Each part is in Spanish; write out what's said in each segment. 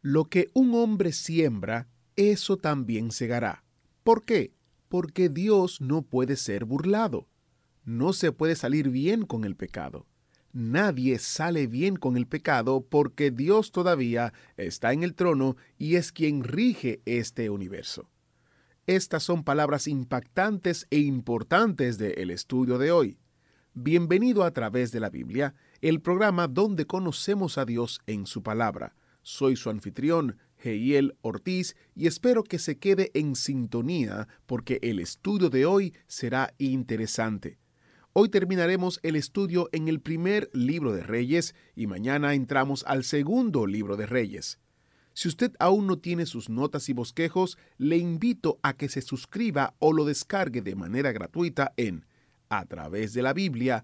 Lo que un hombre siembra, eso también segará. ¿Por qué? Porque Dios no puede ser burlado. No se puede salir bien con el pecado. Nadie sale bien con el pecado porque Dios todavía está en el trono y es quien rige este universo. Estas son palabras impactantes e importantes del estudio de hoy. Bienvenido a través de la Biblia, el programa donde conocemos a Dios en su palabra. Soy su anfitrión, Heiel Ortiz, y espero que se quede en sintonía porque el estudio de hoy será interesante. Hoy terminaremos el estudio en el primer libro de Reyes y mañana entramos al segundo libro de Reyes. Si usted aún no tiene sus notas y bosquejos, le invito a que se suscriba o lo descargue de manera gratuita en a través de la Biblia.org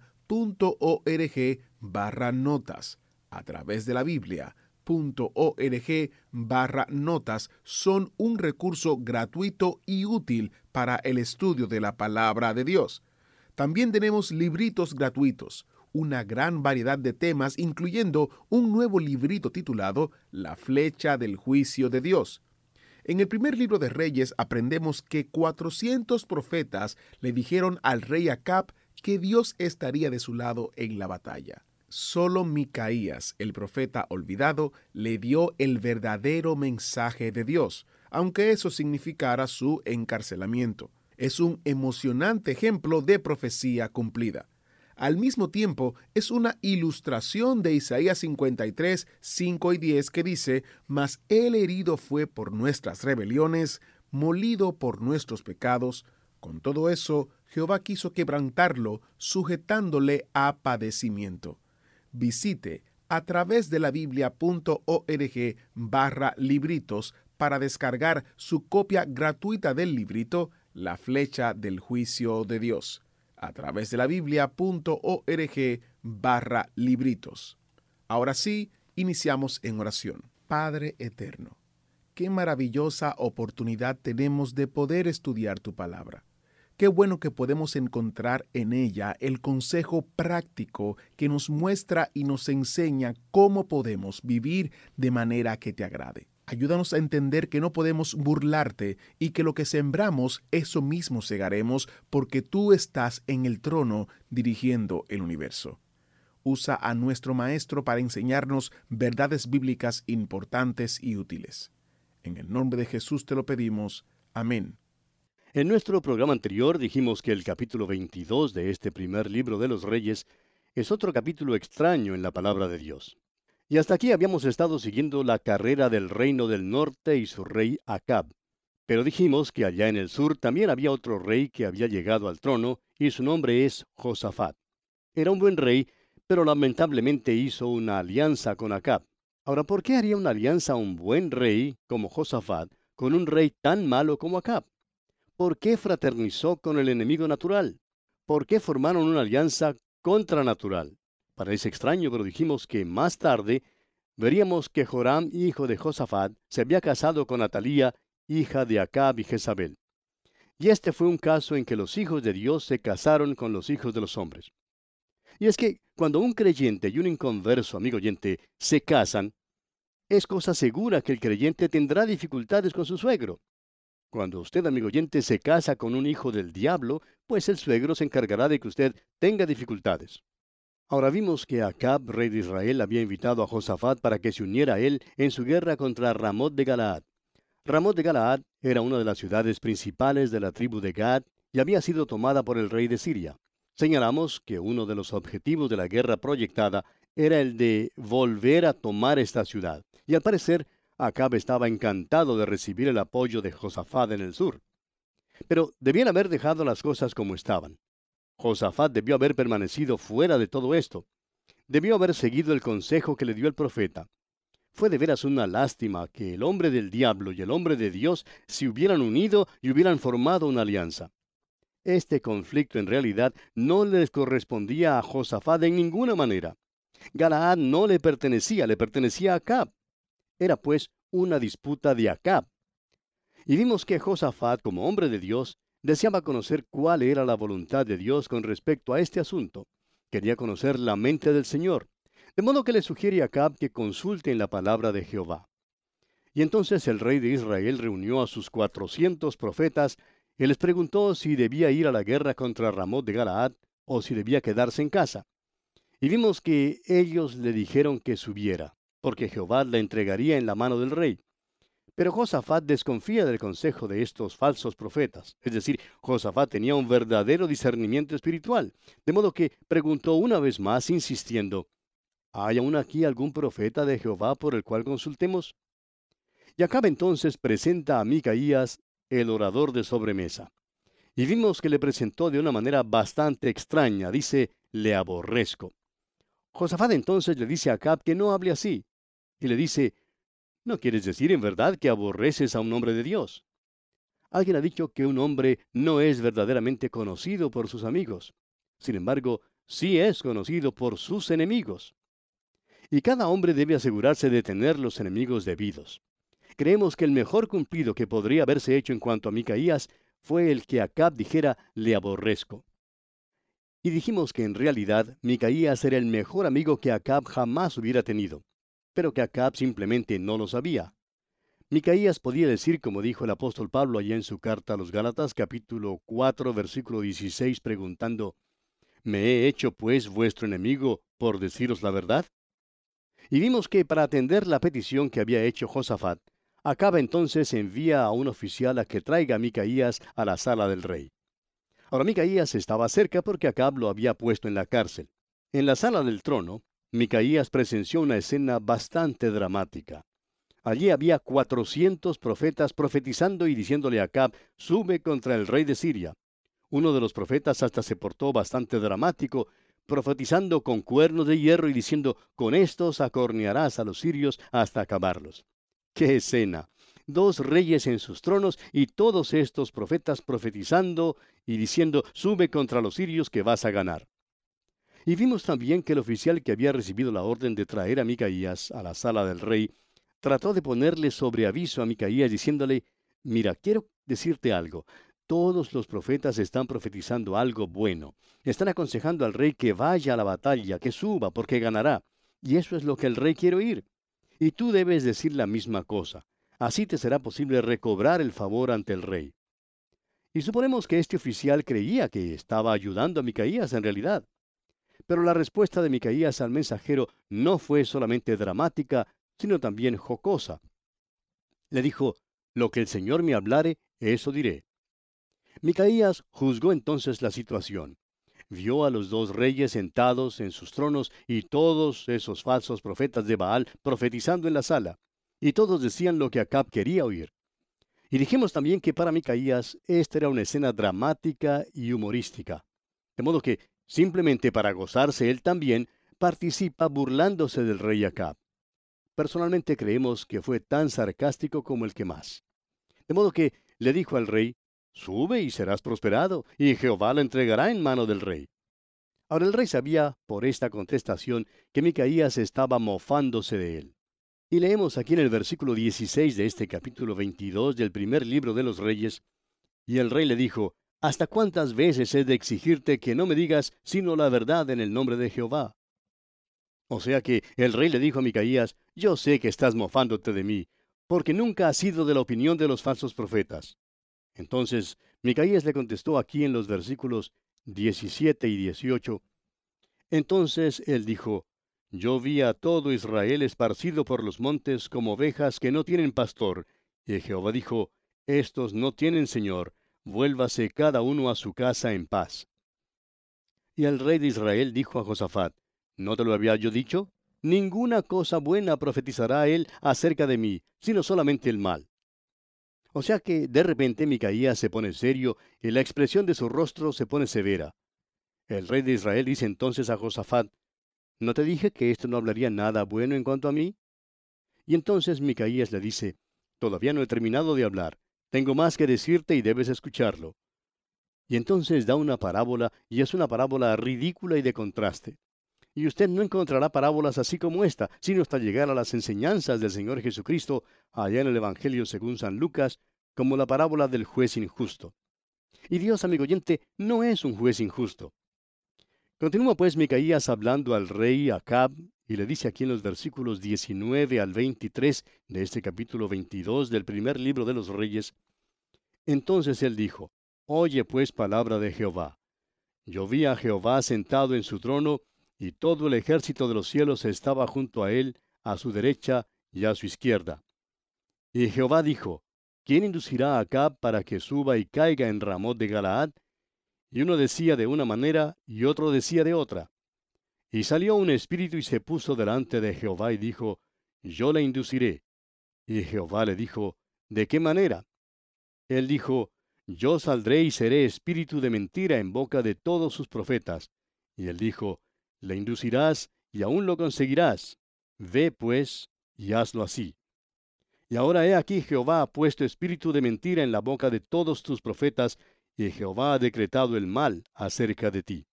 barra notas. A través de la Biblia .org barra notas son un recurso gratuito y útil para el estudio de la palabra de Dios. También tenemos libritos gratuitos, una gran variedad de temas, incluyendo un nuevo librito titulado La flecha del juicio de Dios. En el primer libro de Reyes aprendemos que 400 profetas le dijeron al rey Acab que Dios estaría de su lado en la batalla. Solo Micaías, el profeta olvidado, le dio el verdadero mensaje de Dios, aunque eso significara su encarcelamiento. Es un emocionante ejemplo de profecía cumplida. Al mismo tiempo, es una ilustración de Isaías 53, 5 y 10 que dice, Mas el herido fue por nuestras rebeliones, molido por nuestros pecados. Con todo eso, Jehová quiso quebrantarlo, sujetándole a padecimiento visite a través de la biblia.org barra libritos para descargar su copia gratuita del librito La flecha del juicio de Dios. A través de la biblia.org barra libritos. Ahora sí, iniciamos en oración. Padre Eterno, qué maravillosa oportunidad tenemos de poder estudiar tu palabra. Qué bueno que podemos encontrar en ella el consejo práctico que nos muestra y nos enseña cómo podemos vivir de manera que te agrade. Ayúdanos a entender que no podemos burlarte y que lo que sembramos, eso mismo segaremos porque tú estás en el trono dirigiendo el universo. Usa a nuestro Maestro para enseñarnos verdades bíblicas importantes y útiles. En el nombre de Jesús te lo pedimos. Amén. En nuestro programa anterior dijimos que el capítulo 22 de este primer libro de los Reyes es otro capítulo extraño en la palabra de Dios. Y hasta aquí habíamos estado siguiendo la carrera del reino del norte y su rey Acab. Pero dijimos que allá en el sur también había otro rey que había llegado al trono y su nombre es Josafat. Era un buen rey, pero lamentablemente hizo una alianza con Acab. Ahora, ¿por qué haría una alianza un buen rey como Josafat con un rey tan malo como Acab? ¿Por qué fraternizó con el enemigo natural? ¿Por qué formaron una alianza contranatural? Parece extraño, pero dijimos que más tarde veríamos que Joram, hijo de Josafat, se había casado con Atalía, hija de Acab y Jezabel. Y este fue un caso en que los hijos de Dios se casaron con los hijos de los hombres. Y es que cuando un creyente y un inconverso, amigo oyente, se casan, es cosa segura que el creyente tendrá dificultades con su suegro. Cuando usted, amigo oyente, se casa con un hijo del diablo, pues el suegro se encargará de que usted tenga dificultades. Ahora vimos que Acab, rey de Israel, había invitado a Josafat para que se uniera a él en su guerra contra Ramot de Galaad. Ramot de Galaad era una de las ciudades principales de la tribu de Gad y había sido tomada por el rey de Siria. Señalamos que uno de los objetivos de la guerra proyectada era el de volver a tomar esta ciudad, y al parecer Acab estaba encantado de recibir el apoyo de Josafat en el sur. Pero debían haber dejado las cosas como estaban. Josafat debió haber permanecido fuera de todo esto. Debió haber seguido el consejo que le dio el profeta. Fue de veras una lástima que el hombre del diablo y el hombre de Dios se hubieran unido y hubieran formado una alianza. Este conflicto en realidad no les correspondía a Josafat en ninguna manera. Galaad no le pertenecía, le pertenecía a Acab. Era pues una disputa de Acab. Y vimos que Josafat, como hombre de Dios, deseaba conocer cuál era la voluntad de Dios con respecto a este asunto. Quería conocer la mente del Señor. De modo que le sugiere a Acab que consulte en la palabra de Jehová. Y entonces el rey de Israel reunió a sus cuatrocientos profetas y les preguntó si debía ir a la guerra contra Ramot de Galaad o si debía quedarse en casa. Y vimos que ellos le dijeron que subiera, porque Jehová la entregaría en la mano del rey. Pero Josafat desconfía del consejo de estos falsos profetas. Es decir, Josafat tenía un verdadero discernimiento espiritual, de modo que preguntó una vez más, insistiendo, ¿Hay aún aquí algún profeta de Jehová por el cual consultemos? Y acaba entonces presenta a Micaías, el orador de sobremesa. Y vimos que le presentó de una manera bastante extraña, dice, le aborrezco. Josafat entonces le dice a Acab que no hable así, y le dice, ¿no quieres decir en verdad que aborreces a un hombre de Dios? Alguien ha dicho que un hombre no es verdaderamente conocido por sus amigos. Sin embargo, sí es conocido por sus enemigos y cada hombre debe asegurarse de tener los enemigos debidos. Creemos que el mejor cumplido que podría haberse hecho en cuanto a Micaías fue el que Acab dijera le aborrezco. Y dijimos que en realidad Micaías era el mejor amigo que Acab jamás hubiera tenido, pero que Acab simplemente no lo sabía. Micaías podía decir, como dijo el apóstol Pablo allá en su carta a los Gálatas, capítulo 4, versículo 16, preguntando, ¿Me he hecho pues vuestro enemigo por deciros la verdad? Y vimos que para atender la petición que había hecho Josafat, Acaba entonces envía a un oficial a que traiga a Micaías a la sala del rey. Ahora Micaías estaba cerca porque Acab lo había puesto en la cárcel. En la sala del trono, Micaías presenció una escena bastante dramática. Allí había cuatrocientos profetas profetizando y diciéndole a Acab, sube contra el rey de Siria. Uno de los profetas hasta se portó bastante dramático profetizando con cuernos de hierro y diciendo, con estos acornearás a los sirios hasta acabarlos. ¡Qué escena! Dos reyes en sus tronos y todos estos profetas profetizando y diciendo, sube contra los sirios que vas a ganar. Y vimos también que el oficial que había recibido la orden de traer a Micaías a la sala del rey, trató de ponerle sobre aviso a Micaías diciéndole, mira, quiero decirte algo, todos los profetas están profetizando algo bueno. Están aconsejando al rey que vaya a la batalla, que suba, porque ganará. Y eso es lo que el rey quiere oír. Y tú debes decir la misma cosa. Así te será posible recobrar el favor ante el rey. Y suponemos que este oficial creía que estaba ayudando a Micaías en realidad. Pero la respuesta de Micaías al mensajero no fue solamente dramática, sino también jocosa. Le dijo, Lo que el Señor me hablare, eso diré. Micaías juzgó entonces la situación. Vio a los dos reyes sentados en sus tronos y todos esos falsos profetas de Baal profetizando en la sala, y todos decían lo que Acab quería oír. Y dijimos también que para Micaías esta era una escena dramática y humorística. De modo que, simplemente para gozarse él también, participa burlándose del rey Acab. Personalmente creemos que fue tan sarcástico como el que más. De modo que le dijo al rey, Sube y serás prosperado, y Jehová la entregará en mano del rey. Ahora el rey sabía, por esta contestación, que Micaías estaba mofándose de él. Y leemos aquí en el versículo 16 de este capítulo 22 del primer libro de los reyes, y el rey le dijo, ¿Hasta cuántas veces he de exigirte que no me digas sino la verdad en el nombre de Jehová? O sea que el rey le dijo a Micaías, Yo sé que estás mofándote de mí, porque nunca has sido de la opinión de los falsos profetas. Entonces Micaías le contestó aquí en los versículos 17 y 18. Entonces él dijo, Yo vi a todo Israel esparcido por los montes como ovejas que no tienen pastor. Y Jehová dijo, Estos no tienen Señor, vuélvase cada uno a su casa en paz. Y el rey de Israel dijo a Josafat, ¿No te lo había yo dicho? Ninguna cosa buena profetizará él acerca de mí, sino solamente el mal. O sea que de repente Micaías se pone serio y la expresión de su rostro se pone severa. El rey de Israel dice entonces a Josafat, ¿No te dije que esto no hablaría nada bueno en cuanto a mí? Y entonces Micaías le dice, Todavía no he terminado de hablar. Tengo más que decirte y debes escucharlo. Y entonces da una parábola, y es una parábola ridícula y de contraste. Y usted no encontrará parábolas así como esta, sino hasta llegar a las enseñanzas del Señor Jesucristo allá en el Evangelio según San Lucas, como la parábola del juez injusto. Y Dios, amigo oyente, no es un juez injusto. Continúa pues Micaías hablando al rey Acab y le dice aquí en los versículos 19 al 23 de este capítulo 22 del primer libro de los reyes, entonces él dijo, Oye pues palabra de Jehová. Yo vi a Jehová sentado en su trono, y todo el ejército de los cielos estaba junto a él, a su derecha y a su izquierda. Y Jehová dijo, ¿quién inducirá a Acab para que suba y caiga en Ramot de Galaad? Y uno decía de una manera y otro decía de otra. Y salió un espíritu y se puso delante de Jehová y dijo, Yo le induciré. Y Jehová le dijo, ¿de qué manera? Él dijo, Yo saldré y seré espíritu de mentira en boca de todos sus profetas. Y él dijo, Le inducirás y aún lo conseguirás. Ve pues y hazlo así. Y ahora he aquí Jehová ha puesto espíritu de mentira en la boca de todos tus profetas, y Jehová ha decretado el mal acerca de ti.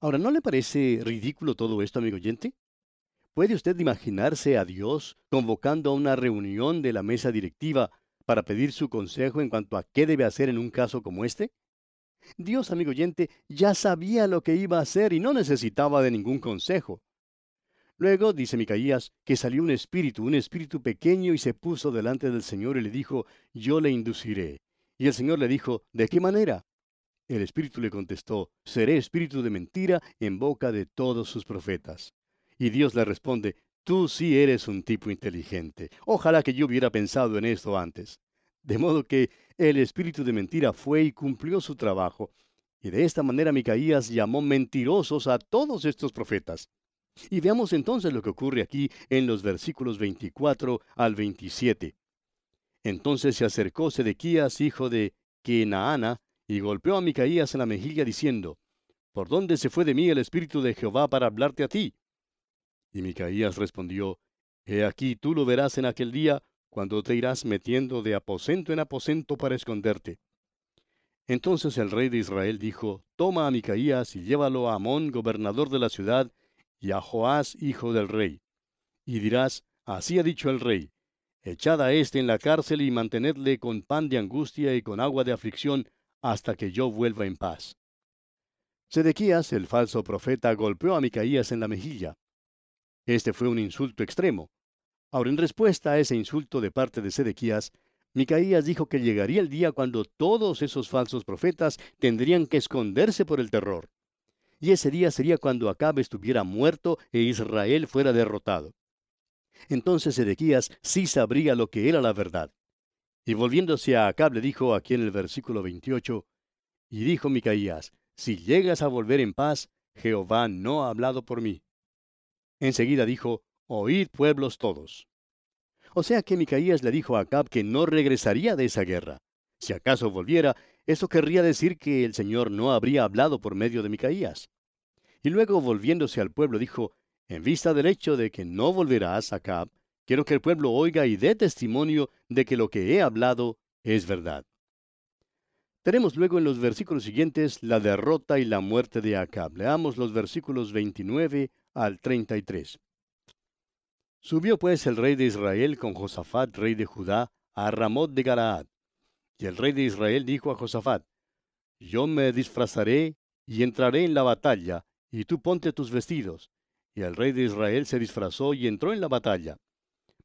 Ahora, ¿no le parece ridículo todo esto, amigo oyente? ¿Puede usted imaginarse a Dios convocando a una reunión de la mesa directiva para pedir su consejo en cuanto a qué debe hacer en un caso como este? Dios, amigo oyente, ya sabía lo que iba a hacer y no necesitaba de ningún consejo. Luego, dice Micaías, que salió un espíritu, un espíritu pequeño, y se puso delante del Señor y le dijo, yo le induciré. Y el Señor le dijo, ¿de qué manera? El espíritu le contestó, seré espíritu de mentira en boca de todos sus profetas. Y Dios le responde, tú sí eres un tipo inteligente. Ojalá que yo hubiera pensado en esto antes. De modo que el espíritu de mentira fue y cumplió su trabajo. Y de esta manera Micaías llamó mentirosos a todos estos profetas. Y veamos entonces lo que ocurre aquí en los versículos 24 al 27. Entonces se acercó Sedequías, hijo de Kenaana, y golpeó a Micaías en la mejilla diciendo, ¿Por dónde se fue de mí el Espíritu de Jehová para hablarte a ti? Y Micaías respondió, He aquí tú lo verás en aquel día, cuando te irás metiendo de aposento en aposento para esconderte. Entonces el rey de Israel dijo, Toma a Micaías y llévalo a Amón, gobernador de la ciudad, y a Joás, hijo del rey. Y dirás, Así ha dicho el rey, Echad a éste en la cárcel y mantenedle con pan de angustia y con agua de aflicción, hasta que yo vuelva en paz. Sedequías, el falso profeta, golpeó a Micaías en la mejilla. Este fue un insulto extremo. Ahora, en respuesta a ese insulto de parte de Sedequías, Micaías dijo que llegaría el día cuando todos esos falsos profetas tendrían que esconderse por el terror. Y ese día sería cuando Acab estuviera muerto e Israel fuera derrotado. Entonces Sedequías sí sabría lo que era la verdad. Y volviéndose a Acab le dijo aquí en el versículo 28, y dijo Micaías, si llegas a volver en paz, Jehová no ha hablado por mí. Enseguida dijo, oíd pueblos todos. O sea que Micaías le dijo a Acab que no regresaría de esa guerra. Si acaso volviera, eso querría decir que el Señor no habría hablado por medio de Micaías. Y luego volviéndose al pueblo dijo, en vista del hecho de que no volverás, Acab, Quiero que el pueblo oiga y dé testimonio de que lo que he hablado es verdad. Tenemos luego en los versículos siguientes la derrota y la muerte de Acab. Leamos los versículos 29 al 33. Subió pues el rey de Israel con Josafat, rey de Judá, a Ramot de Galaad. Y el rey de Israel dijo a Josafat, Yo me disfrazaré y entraré en la batalla, y tú ponte tus vestidos. Y el rey de Israel se disfrazó y entró en la batalla.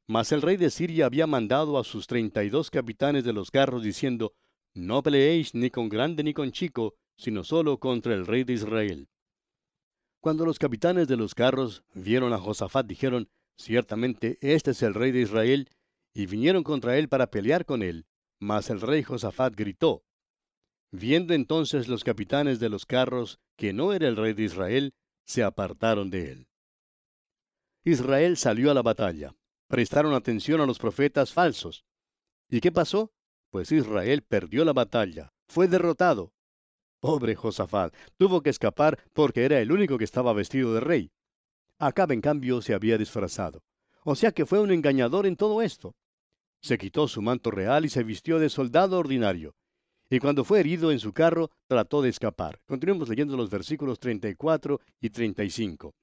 Mas el rey de Siria había mandado a sus treinta y dos capitanes de los carros diciendo, No peleéis ni con grande ni con chico, sino solo contra el rey de Israel. Cuando los capitanes de los carros vieron a Josafat, dijeron, Ciertamente este es el rey de Israel, y vinieron contra él para pelear con él. Mas el rey Josafat gritó. Viendo entonces los capitanes de los carros que no era el rey de Israel, se apartaron de él. Israel salió a la batalla prestaron atención a los profetas falsos. ¿Y qué pasó? Pues Israel perdió la batalla, fue derrotado. Pobre Josafat, tuvo que escapar porque era el único que estaba vestido de rey. Acab, en cambio, se había disfrazado. O sea que fue un engañador en todo esto. Se quitó su manto real y se vistió de soldado ordinario. Y cuando fue herido en su carro, trató de escapar. Continuemos leyendo los versículos 34 y 35.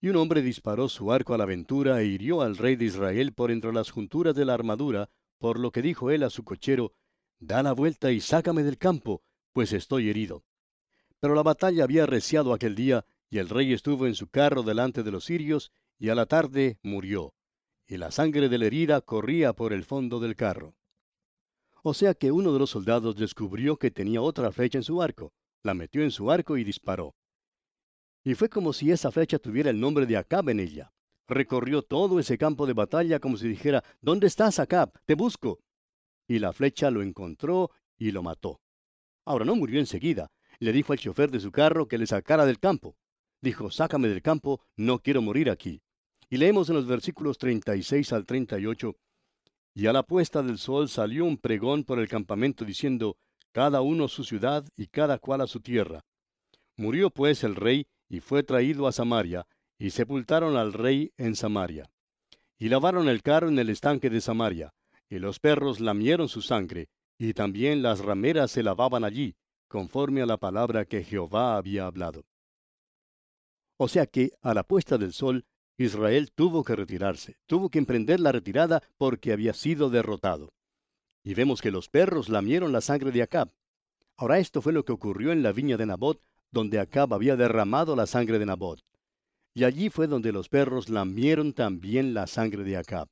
Y un hombre disparó su arco a la aventura e hirió al rey de Israel por entre las junturas de la armadura, por lo que dijo él a su cochero, Da la vuelta y sácame del campo, pues estoy herido. Pero la batalla había arreciado aquel día, y el rey estuvo en su carro delante de los sirios, y a la tarde murió, y la sangre de la herida corría por el fondo del carro. O sea que uno de los soldados descubrió que tenía otra flecha en su arco, la metió en su arco y disparó. Y fue como si esa flecha tuviera el nombre de Acab en ella. Recorrió todo ese campo de batalla como si dijera, ¿Dónde estás, Acab? Te busco. Y la flecha lo encontró y lo mató. Ahora no murió enseguida. Le dijo al chofer de su carro que le sacara del campo. Dijo, sácame del campo, no quiero morir aquí. Y leemos en los versículos 36 al 38, Y a la puesta del sol salió un pregón por el campamento diciendo, Cada uno su ciudad y cada cual a su tierra. Murió pues el rey y fue traído a Samaria, y sepultaron al rey en Samaria. Y lavaron el carro en el estanque de Samaria, y los perros lamieron su sangre, y también las rameras se lavaban allí, conforme a la palabra que Jehová había hablado. O sea que, a la puesta del sol, Israel tuvo que retirarse, tuvo que emprender la retirada porque había sido derrotado. Y vemos que los perros lamieron la sangre de Acab. Ahora esto fue lo que ocurrió en la viña de Nabot, donde Acab había derramado la sangre de Nabot. Y allí fue donde los perros lamieron también la sangre de Acab.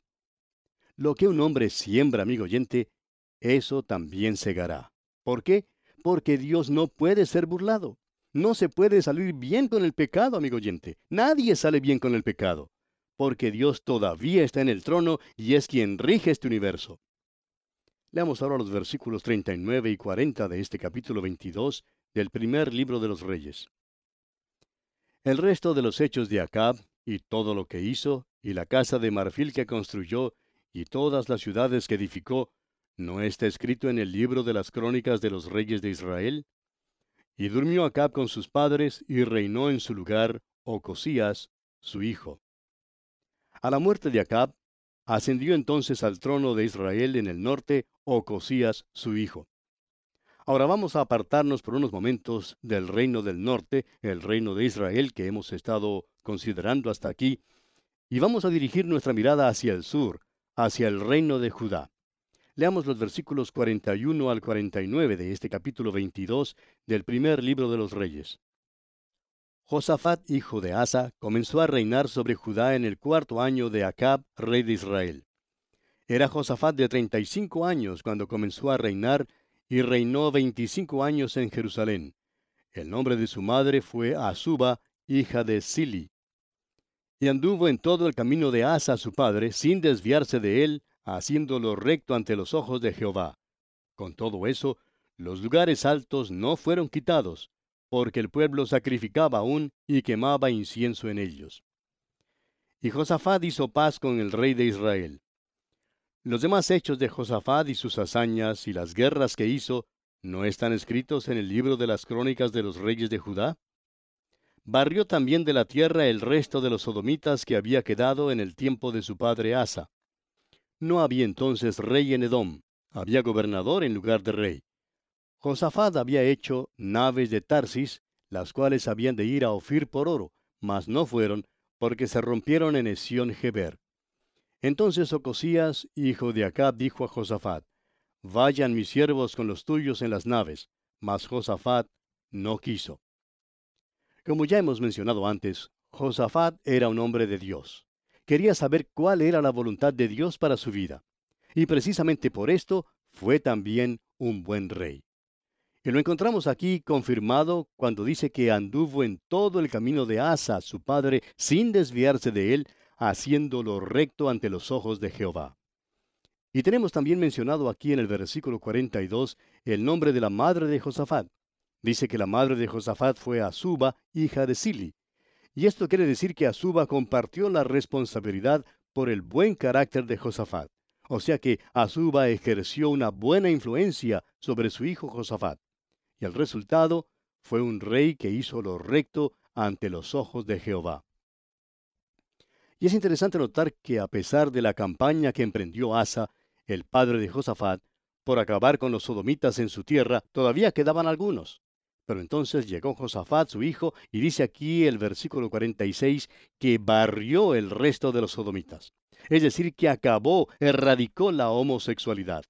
Lo que un hombre siembra, amigo oyente, eso también segará. ¿Por qué? Porque Dios no puede ser burlado. No se puede salir bien con el pecado, amigo oyente. Nadie sale bien con el pecado. Porque Dios todavía está en el trono y es quien rige este universo. Leamos ahora los versículos 39 y 40 de este capítulo 22 del primer libro de los Reyes. El resto de los hechos de Acab, y todo lo que hizo, y la casa de marfil que construyó, y todas las ciudades que edificó, ¿no está escrito en el libro de las crónicas de los reyes de Israel? Y durmió Acab con sus padres y reinó en su lugar Ocosías, su hijo. A la muerte de Acab, ascendió entonces al trono de Israel en el norte Ocosías, su hijo. Ahora vamos a apartarnos por unos momentos del reino del norte, el reino de Israel que hemos estado considerando hasta aquí, y vamos a dirigir nuestra mirada hacia el sur, hacia el reino de Judá. Leamos los versículos 41 al 49 de este capítulo 22 del primer libro de los Reyes. Josafat, hijo de Asa, comenzó a reinar sobre Judá en el cuarto año de Acab, rey de Israel. Era Josafat de treinta y cinco años cuando comenzó a reinar y reinó veinticinco años en Jerusalén. El nombre de su madre fue Azuba, hija de Sili. Y anduvo en todo el camino de Asa su padre, sin desviarse de él, haciéndolo recto ante los ojos de Jehová. Con todo eso, los lugares altos no fueron quitados, porque el pueblo sacrificaba aún y quemaba incienso en ellos. Y Josafat hizo paz con el rey de Israel. Los demás hechos de Josafat y sus hazañas y las guerras que hizo, ¿no están escritos en el libro de las crónicas de los reyes de Judá? Barrió también de la tierra el resto de los sodomitas que había quedado en el tiempo de su padre Asa. No había entonces rey en Edom, había gobernador en lugar de rey. Josafat había hecho naves de Tarsis, las cuales habían de ir a Ofir por oro, mas no fueron, porque se rompieron en Esión Geber. Entonces Ocosías, hijo de Acab, dijo a Josafat, Vayan mis siervos con los tuyos en las naves, mas Josafat no quiso. Como ya hemos mencionado antes, Josafat era un hombre de Dios quería saber cuál era la voluntad de Dios para su vida. Y precisamente por esto fue también un buen rey. Y lo encontramos aquí confirmado cuando dice que anduvo en todo el camino de Asa, su padre, sin desviarse de él, haciéndolo recto ante los ojos de Jehová. Y tenemos también mencionado aquí en el versículo 42 el nombre de la madre de Josafat. Dice que la madre de Josafat fue Azuba, hija de Sili. Y esto quiere decir que Azuba compartió la responsabilidad por el buen carácter de Josafat. O sea que Azuba ejerció una buena influencia sobre su hijo Josafat. Y el resultado fue un rey que hizo lo recto ante los ojos de Jehová. Y es interesante notar que a pesar de la campaña que emprendió Asa, el padre de Josafat, por acabar con los sodomitas en su tierra, todavía quedaban algunos. Pero entonces llegó Josafat, su hijo, y dice aquí el versículo 46 que barrió el resto de los sodomitas. Es decir, que acabó, erradicó la homosexualidad.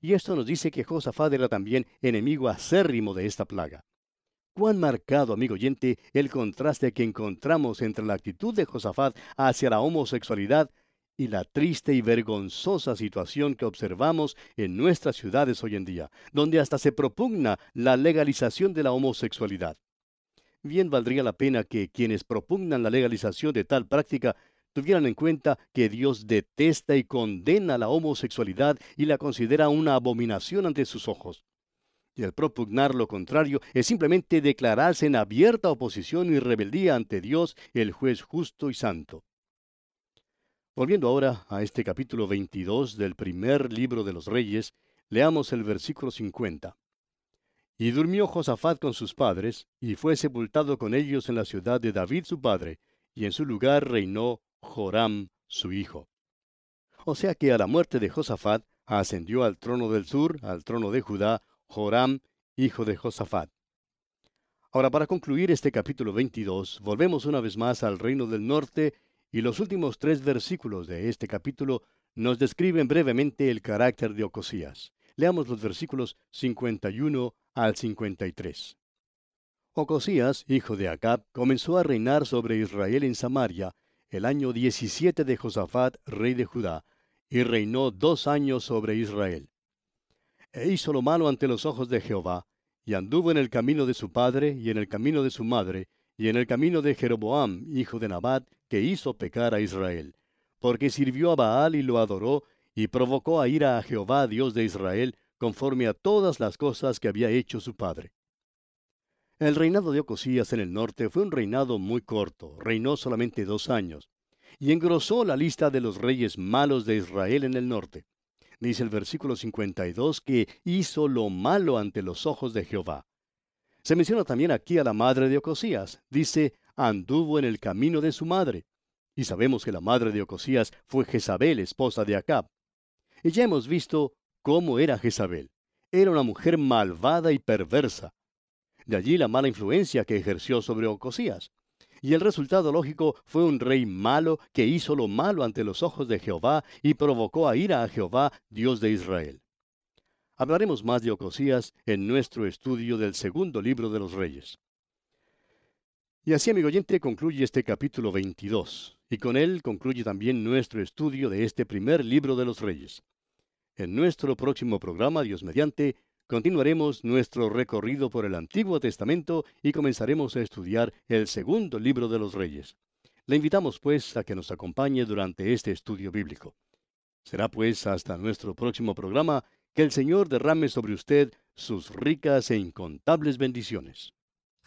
Y esto nos dice que Josafat era también enemigo acérrimo de esta plaga. Cuán marcado, amigo oyente, el contraste que encontramos entre la actitud de Josafat hacia la homosexualidad y la triste y vergonzosa situación que observamos en nuestras ciudades hoy en día, donde hasta se propugna la legalización de la homosexualidad. Bien valdría la pena que quienes propugnan la legalización de tal práctica tuvieran en cuenta que Dios detesta y condena la homosexualidad y la considera una abominación ante sus ojos. Y el propugnar lo contrario es simplemente declararse en abierta oposición y rebeldía ante Dios, el juez justo y santo. Volviendo ahora a este capítulo 22 del primer libro de los Reyes, leamos el versículo 50. Y durmió Josafat con sus padres, y fue sepultado con ellos en la ciudad de David su padre, y en su lugar reinó Joram su hijo. O sea que a la muerte de Josafat ascendió al trono del sur, al trono de Judá, Joram, hijo de Josafat. Ahora, para concluir este capítulo 22, volvemos una vez más al reino del norte y los últimos tres versículos de este capítulo nos describen brevemente el carácter de Ocosías. Leamos los versículos 51 al 53. Ocosías, hijo de Acab, comenzó a reinar sobre Israel en Samaria el año 17 de Josafat, rey de Judá, y reinó dos años sobre Israel. E hizo lo malo ante los ojos de Jehová, y anduvo en el camino de su padre y en el camino de su madre, y en el camino de Jeroboam, hijo de Nabat, que hizo pecar a Israel, porque sirvió a Baal y lo adoró, y provocó a ira a Jehová, Dios de Israel, conforme a todas las cosas que había hecho su padre. El reinado de Ocosías en el norte fue un reinado muy corto, reinó solamente dos años, y engrosó la lista de los reyes malos de Israel en el norte. Dice el versículo 52 que hizo lo malo ante los ojos de Jehová. Se menciona también aquí a la madre de Ocosías. Dice, anduvo en el camino de su madre. Y sabemos que la madre de Ocosías fue Jezabel, esposa de Acab. Y ya hemos visto cómo era Jezabel. Era una mujer malvada y perversa. De allí la mala influencia que ejerció sobre Ocosías. Y el resultado lógico fue un rey malo que hizo lo malo ante los ojos de Jehová y provocó a ira a Jehová, Dios de Israel. Hablaremos más de Ocosías en nuestro estudio del segundo libro de los Reyes. Y así, amigo oyente, concluye este capítulo 22, y con él concluye también nuestro estudio de este primer libro de los Reyes. En nuestro próximo programa, Dios mediante, continuaremos nuestro recorrido por el Antiguo Testamento y comenzaremos a estudiar el segundo libro de los Reyes. Le invitamos, pues, a que nos acompañe durante este estudio bíblico. Será, pues, hasta nuestro próximo programa que el Señor derrame sobre usted sus ricas e incontables bendiciones.